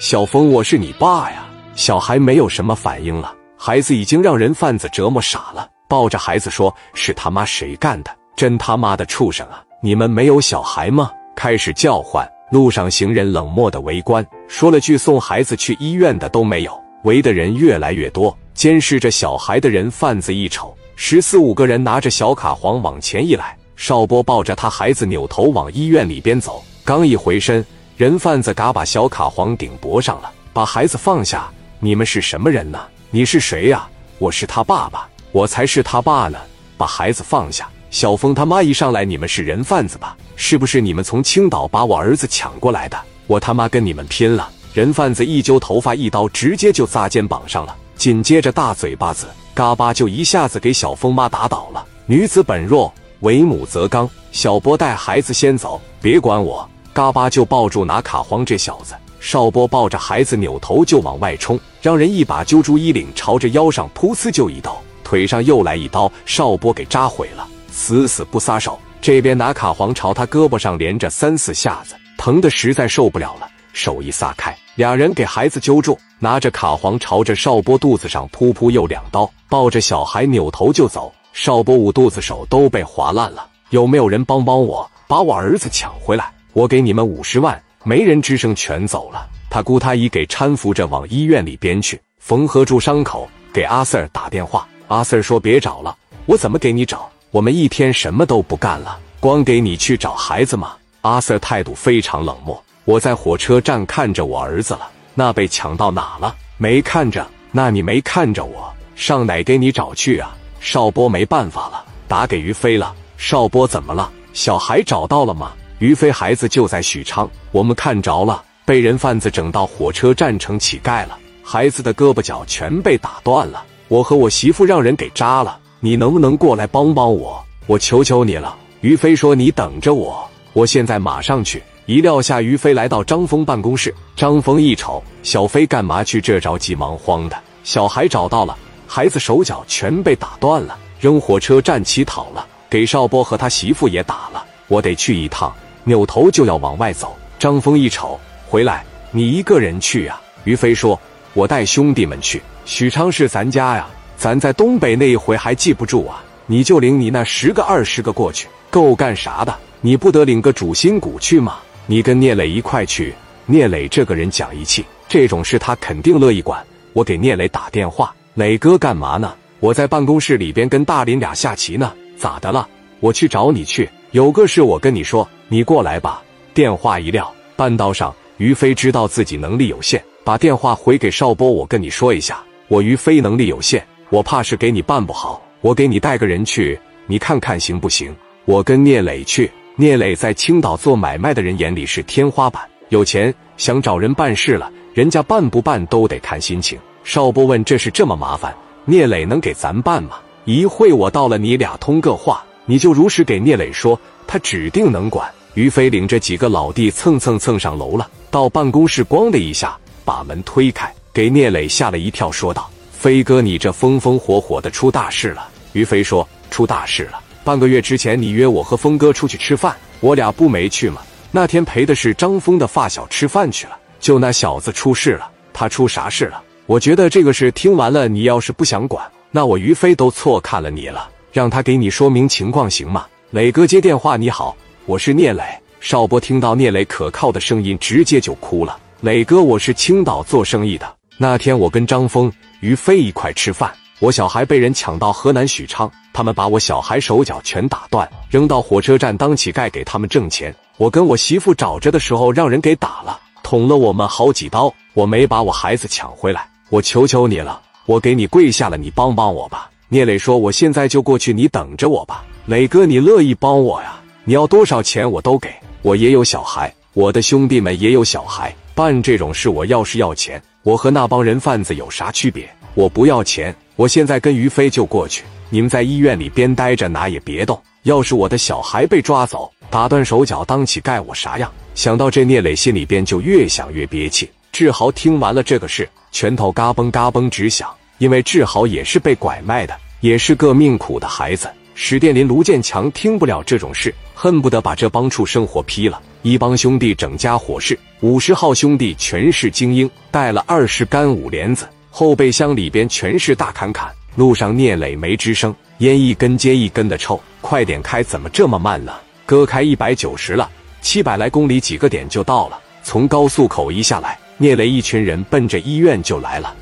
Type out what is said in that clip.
小峰，我是你爸呀！小孩没有什么反应了，孩子已经让人贩子折磨傻了，抱着孩子说：“是他妈谁干的？真他妈的畜生啊！你们没有小孩吗？”开始叫唤，路上行人冷漠的围观，说了句送孩子去医院的都没有，围的人越来越多。监视着小孩的人贩子一瞅，十四五个人拿着小卡簧往前一来，邵波抱着他孩子扭头往医院里边走，刚一回身。人贩子嘎把小卡簧顶脖上了，把孩子放下。你们是什么人呢？你是谁呀？我是他爸爸，我才是他爸呢。把孩子放下。小峰他妈一上来，你们是人贩子吧？是不是你们从青岛把我儿子抢过来的？我他妈跟你们拼了！人贩子一揪头发，一刀直接就扎肩膀上了，紧接着大嘴巴子嘎巴就一下子给小峰妈打倒了。女子本弱，为母则刚。小波带孩子先走，别管我。嘎巴就抱住拿卡簧这小子，邵波抱着孩子扭头就往外冲，让人一把揪住衣领，朝着腰上噗呲就一刀，腿上又来一刀，邵波给扎毁了，死死不撒手。这边拿卡簧朝他胳膊上连着三四下子，疼的实在受不了了，手一撒开，俩人给孩子揪住，拿着卡簧朝着邵波肚子上噗噗又两刀，抱着小孩扭头就走。邵波捂肚子手都被划烂了，有没有人帮帮我，把我儿子抢回来？我给你们五十万，没人吱声，全走了。他姑他姨给搀扶着往医院里边去，缝合住伤口，给阿 Sir 打电话。阿 Sir 说：“别找了，我怎么给你找？我们一天什么都不干了，光给你去找孩子吗？”阿 Sir 态度非常冷漠。我在火车站看着我儿子了，那被抢到哪了？没看着？那你没看着我，上哪给你找去啊？邵波没办法了，打给于飞了。邵波怎么了？小孩找到了吗？于飞孩子就在许昌，我们看着了，被人贩子整到火车站成乞丐了。孩子的胳膊脚全被打断了，我和我媳妇让人给扎了。你能不能过来帮帮我？我求求你了。于飞说：“你等着我，我现在马上去。”一撂下，于飞来到张峰办公室。张峰一瞅，小飞干嘛去这着急忙慌的？小孩找到了，孩子手脚全被打断了，扔火车站乞讨了，给邵波和他媳妇也打了。我得去一趟。扭头就要往外走，张峰一瞅，回来，你一个人去呀？于飞说：“我带兄弟们去，许昌是咱家呀，咱在东北那一回还记不住啊？你就领你那十个二十个过去，够干啥的？你不得领个主心骨去吗？你跟聂磊一块去。聂磊这个人讲义气，这种事他肯定乐意管。我给聂磊打电话，磊哥干嘛呢？我在办公室里边跟大林俩下棋呢。咋的了？我去找你去。”有个事我跟你说，你过来吧。电话一撂，半道上，于飞知道自己能力有限，把电话回给邵波。我跟你说一下，我于飞能力有限，我怕是给你办不好。我给你带个人去，你看看行不行？我跟聂磊去。聂磊在青岛做买卖的人眼里是天花板，有钱，想找人办事了，人家办不办都得看心情。邵波问：这事这么麻烦，聂磊能给咱办吗？一会我到了，你俩通个话。你就如实给聂磊说，他指定能管。于飞领着几个老弟蹭蹭蹭上楼了，到办公室，咣的一下把门推开，给聂磊吓了一跳，说道：“飞哥，你这风风火火的出大事了。”于飞说：“出大事了。半个月之前，你约我和峰哥出去吃饭，我俩不没去吗？那天陪的是张峰的发小吃饭去了，就那小子出事了。他出啥事了？我觉得这个事听完了，你要是不想管，那我于飞都错看了你了。”让他给你说明情况行吗？磊哥接电话，你好，我是聂磊。邵波听到聂磊可靠的声音，直接就哭了。磊哥，我是青岛做生意的。那天我跟张峰、于飞一块吃饭，我小孩被人抢到河南许昌，他们把我小孩手脚全打断，扔到火车站当乞丐给他们挣钱。我跟我媳妇找着的时候，让人给打了，捅了我们好几刀。我没把我孩子抢回来，我求求你了，我给你跪下了，你帮帮我吧。聂磊说：“我现在就过去，你等着我吧。”磊哥，你乐意帮我呀？你要多少钱我都给。我也有小孩，我的兄弟们也有小孩，办这种事我要是要钱，我和那帮人贩子有啥区别？我不要钱，我现在跟于飞就过去。你们在医院里边待着，哪也别动。要是我的小孩被抓走，打断手脚当乞丐，我啥样？想到这，聂磊心里边就越想越憋气。志豪听完了这个事，拳头嘎嘣嘎嘣直响，因为志豪也是被拐卖的。也是个命苦的孩子，史殿林、卢建强听不了这种事，恨不得把这帮畜生活劈了。一帮兄弟整家伙事，五十号兄弟全是精英，带了二十杆五连子，后备箱里边全是大砍砍。路上聂磊没吱声，烟一根接一根的抽，快点开，怎么这么慢呢？哥开一百九十了，七百来公里几个点就到了。从高速口一下来，聂磊一群人奔着医院就来了。